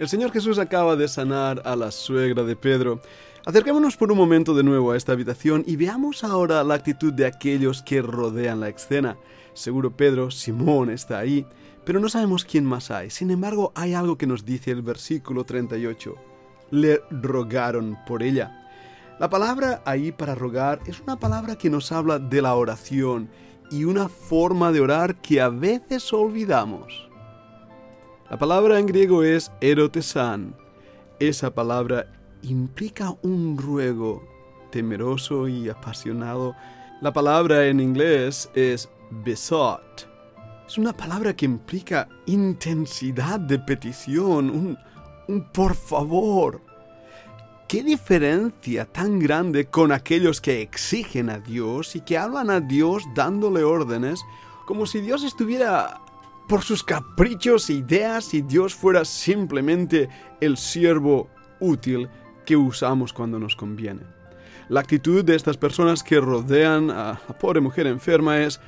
El Señor Jesús acaba de sanar a la suegra de Pedro. Acerquémonos por un momento de nuevo a esta habitación y veamos ahora la actitud de aquellos que rodean la escena. Seguro Pedro, Simón está ahí, pero no sabemos quién más hay. Sin embargo, hay algo que nos dice el versículo 38. Le rogaron por ella. La palabra ahí para rogar es una palabra que nos habla de la oración y una forma de orar que a veces olvidamos. La palabra en griego es erotesan. Esa palabra implica un ruego temeroso y apasionado. La palabra en inglés es besot. Es una palabra que implica intensidad de petición, un, por favor. ¿Qué diferencia tan grande con aquellos que exigen a Dios y que hablan a Dios dándole órdenes como si Dios estuviera por sus caprichos e ideas y Dios fuera simplemente el siervo útil que usamos cuando nos conviene. La actitud de estas personas que rodean a la pobre mujer enferma es,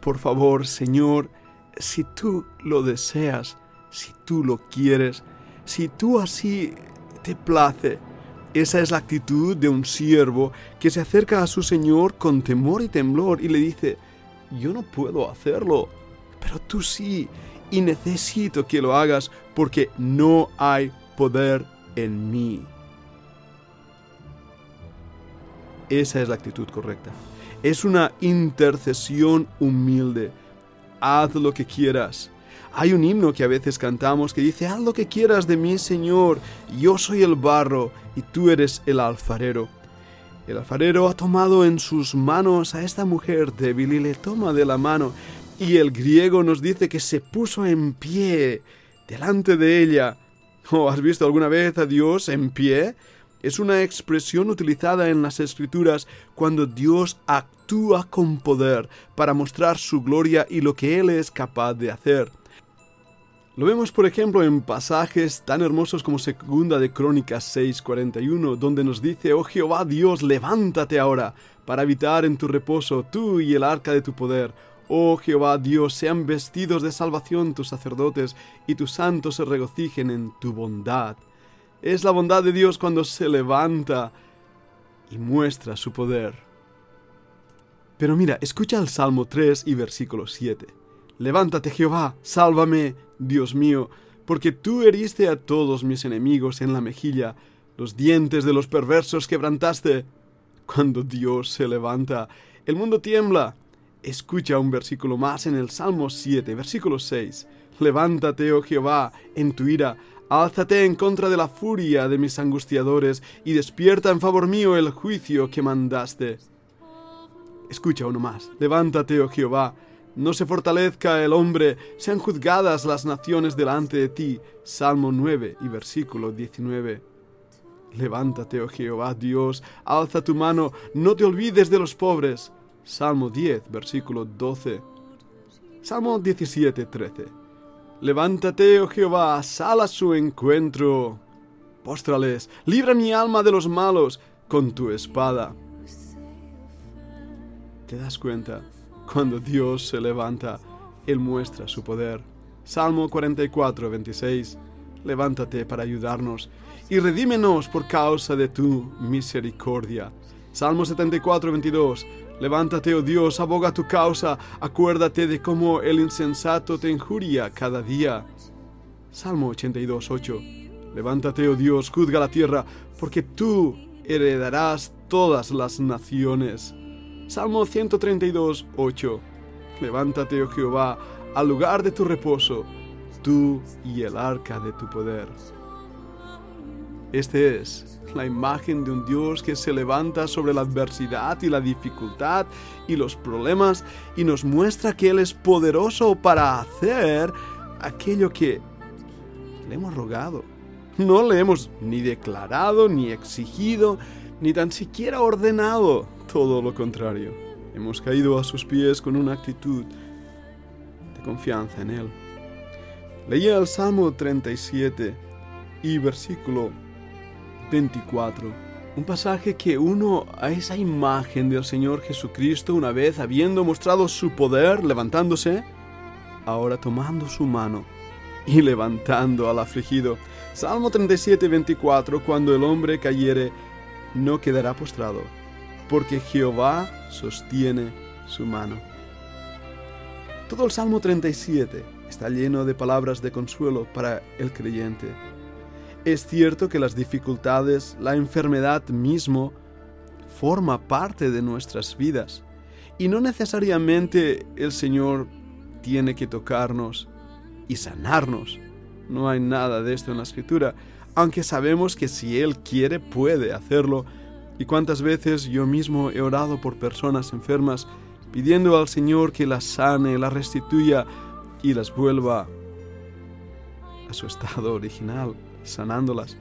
por favor, Señor, si tú lo deseas, si tú lo quieres, si tú así te place, esa es la actitud de un siervo que se acerca a su Señor con temor y temblor y le dice, yo no puedo hacerlo, pero tú sí, y necesito que lo hagas porque no hay poder en mí. Esa es la actitud correcta. Es una intercesión humilde. Haz lo que quieras. Hay un himno que a veces cantamos que dice, haz lo que quieras de mí, Señor. Yo soy el barro y tú eres el alfarero. El alfarero ha tomado en sus manos a esta mujer débil y le toma de la mano y el griego nos dice que se puso en pie delante de ella. ¿O has visto alguna vez a Dios en pie? Es una expresión utilizada en las escrituras cuando Dios actúa con poder para mostrar su gloria y lo que Él es capaz de hacer. Lo vemos, por ejemplo, en pasajes tan hermosos como Segunda de Crónicas 6:41, donde nos dice, Oh Jehová Dios, levántate ahora para habitar en tu reposo, tú y el arca de tu poder. Oh Jehová Dios, sean vestidos de salvación tus sacerdotes y tus santos se regocijen en tu bondad. Es la bondad de Dios cuando se levanta y muestra su poder. Pero mira, escucha el Salmo 3 y versículo 7. Levántate Jehová, sálvame, Dios mío, porque tú heriste a todos mis enemigos en la mejilla, los dientes de los perversos quebrantaste. Cuando Dios se levanta, el mundo tiembla Escucha un versículo más en el Salmo 7, versículo 6. Levántate, oh Jehová, en tu ira, álzate en contra de la furia de mis angustiadores, y despierta en favor mío el juicio que mandaste. Escucha uno más. Levántate, oh Jehová, no se fortalezca el hombre, sean juzgadas las naciones delante de ti. Salmo 9 y versículo 19. Levántate, oh Jehová, Dios, alza tu mano, no te olvides de los pobres. Salmo 10, versículo 12. Salmo 17, 13. Levántate, oh Jehová, sal a su encuentro. Póstrales, libra mi alma de los malos con tu espada. ¿Te das cuenta? Cuando Dios se levanta, Él muestra su poder. Salmo 44, 26. Levántate para ayudarnos y redímenos por causa de tu misericordia. Salmo 74, 22. Levántate, oh Dios, aboga tu causa, acuérdate de cómo el insensato te injuria cada día. Salmo 82, 8. Levántate, oh Dios, juzga la tierra, porque tú heredarás todas las naciones. Salmo 132, 8. Levántate, oh Jehová, al lugar de tu reposo, tú y el arca de tu poder. Este es la imagen de un Dios que se levanta sobre la adversidad y la dificultad y los problemas y nos muestra que Él es poderoso para hacer aquello que le hemos rogado. No le hemos ni declarado, ni exigido, ni tan siquiera ordenado. Todo lo contrario. Hemos caído a sus pies con una actitud de confianza en Él. Leía el Salmo 37 y versículo 24. Un pasaje que uno a esa imagen del Señor Jesucristo una vez habiendo mostrado su poder levantándose, ahora tomando su mano, y levantando al afligido. Salmo 37, 24, cuando el hombre cayere, no quedará postrado, porque Jehová sostiene su mano. Todo el Salmo 37 está lleno de palabras de consuelo para el creyente. Es cierto que las dificultades, la enfermedad mismo, forma parte de nuestras vidas. Y no necesariamente el Señor tiene que tocarnos y sanarnos. No hay nada de esto en la escritura, aunque sabemos que si Él quiere puede hacerlo. Y cuántas veces yo mismo he orado por personas enfermas, pidiendo al Señor que las sane, las restituya y las vuelva a su estado original, sanándolas.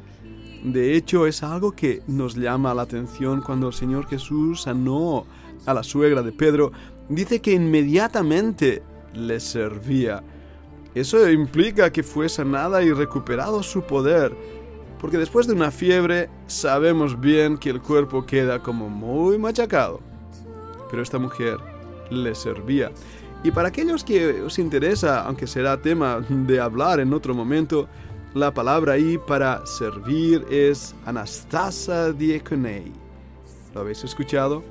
De hecho, es algo que nos llama la atención cuando el Señor Jesús sanó a la suegra de Pedro. Dice que inmediatamente le servía. Eso implica que fue sanada y recuperado su poder, porque después de una fiebre sabemos bien que el cuerpo queda como muy machacado. Pero esta mujer le servía. Y para aquellos que os interesa, aunque será tema de hablar en otro momento, la palabra ahí para servir es Anastasa diaconei. ¿Lo habéis escuchado?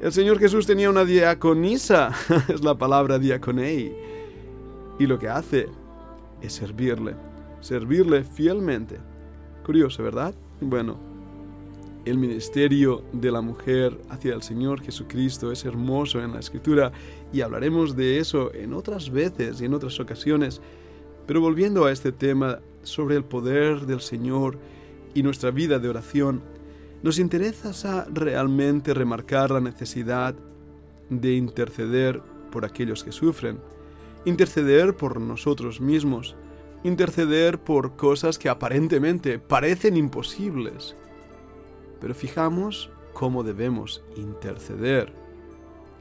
El Señor Jesús tenía una diaconisa, es la palabra diaconei. Y lo que hace es servirle, servirle fielmente. Curioso, ¿verdad? Bueno, el ministerio de la mujer hacia el Señor Jesucristo es hermoso en la Escritura y hablaremos de eso en otras veces y en otras ocasiones. Pero volviendo a este tema sobre el poder del Señor y nuestra vida de oración, nos interesa realmente remarcar la necesidad de interceder por aquellos que sufren, interceder por nosotros mismos, interceder por cosas que aparentemente parecen imposibles. Pero fijamos cómo debemos interceder.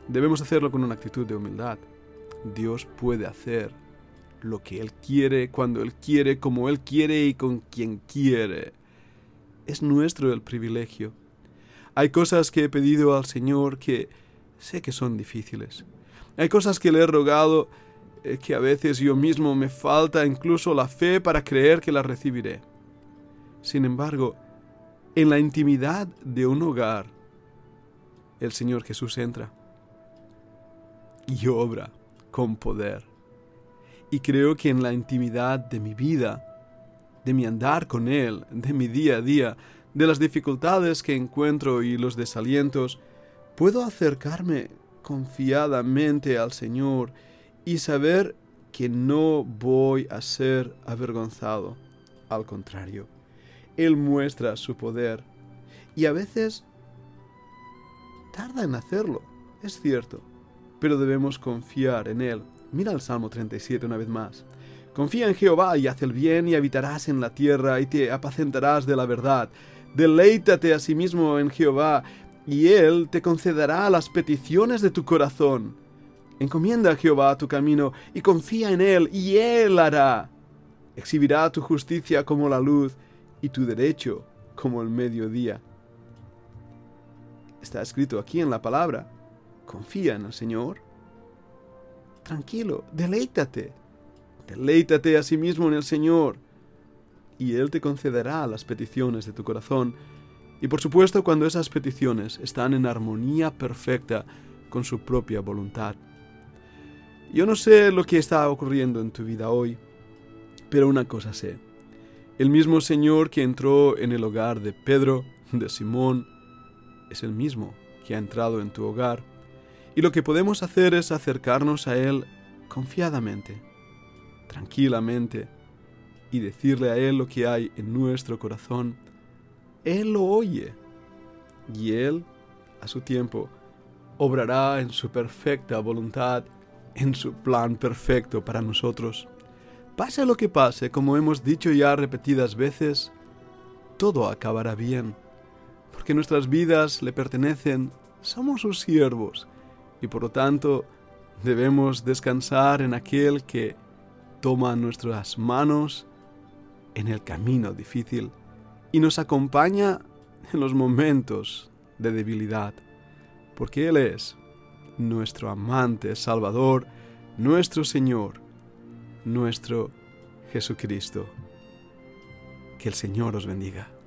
Debemos hacerlo con una actitud de humildad. Dios puede hacer lo que Él quiere, cuando Él quiere, como Él quiere y con quien quiere. Es nuestro el privilegio. Hay cosas que he pedido al Señor que sé que son difíciles. Hay cosas que le he rogado eh, que a veces yo mismo me falta incluso la fe para creer que las recibiré. Sin embargo, en la intimidad de un hogar, el Señor Jesús entra y obra con poder. Y creo que en la intimidad de mi vida, de mi andar con Él, de mi día a día, de las dificultades que encuentro y los desalientos, puedo acercarme confiadamente al Señor y saber que no voy a ser avergonzado. Al contrario, Él muestra su poder y a veces tarda en hacerlo, es cierto, pero debemos confiar en Él Mira el Salmo 37 una vez más. Confía en Jehová y haz el bien y habitarás en la tierra y te apacentarás de la verdad. Deleítate a sí mismo en Jehová y Él te concederá las peticiones de tu corazón. Encomienda a Jehová tu camino y confía en Él y Él hará. Exhibirá tu justicia como la luz y tu derecho como el mediodía. Está escrito aquí en la palabra. Confía en el Señor tranquilo, deleítate. Deleítate a sí mismo en el Señor y Él te concederá las peticiones de tu corazón. Y por supuesto cuando esas peticiones están en armonía perfecta con su propia voluntad. Yo no sé lo que está ocurriendo en tu vida hoy, pero una cosa sé. El mismo Señor que entró en el hogar de Pedro, de Simón, es el mismo que ha entrado en tu hogar y lo que podemos hacer es acercarnos a Él confiadamente, tranquilamente, y decirle a Él lo que hay en nuestro corazón. Él lo oye y Él, a su tiempo, obrará en su perfecta voluntad, en su plan perfecto para nosotros. Pase lo que pase, como hemos dicho ya repetidas veces, todo acabará bien, porque nuestras vidas le pertenecen, somos sus siervos, y por lo tanto debemos descansar en aquel que toma nuestras manos en el camino difícil y nos acompaña en los momentos de debilidad, porque Él es nuestro amante Salvador, nuestro Señor, nuestro Jesucristo. Que el Señor os bendiga.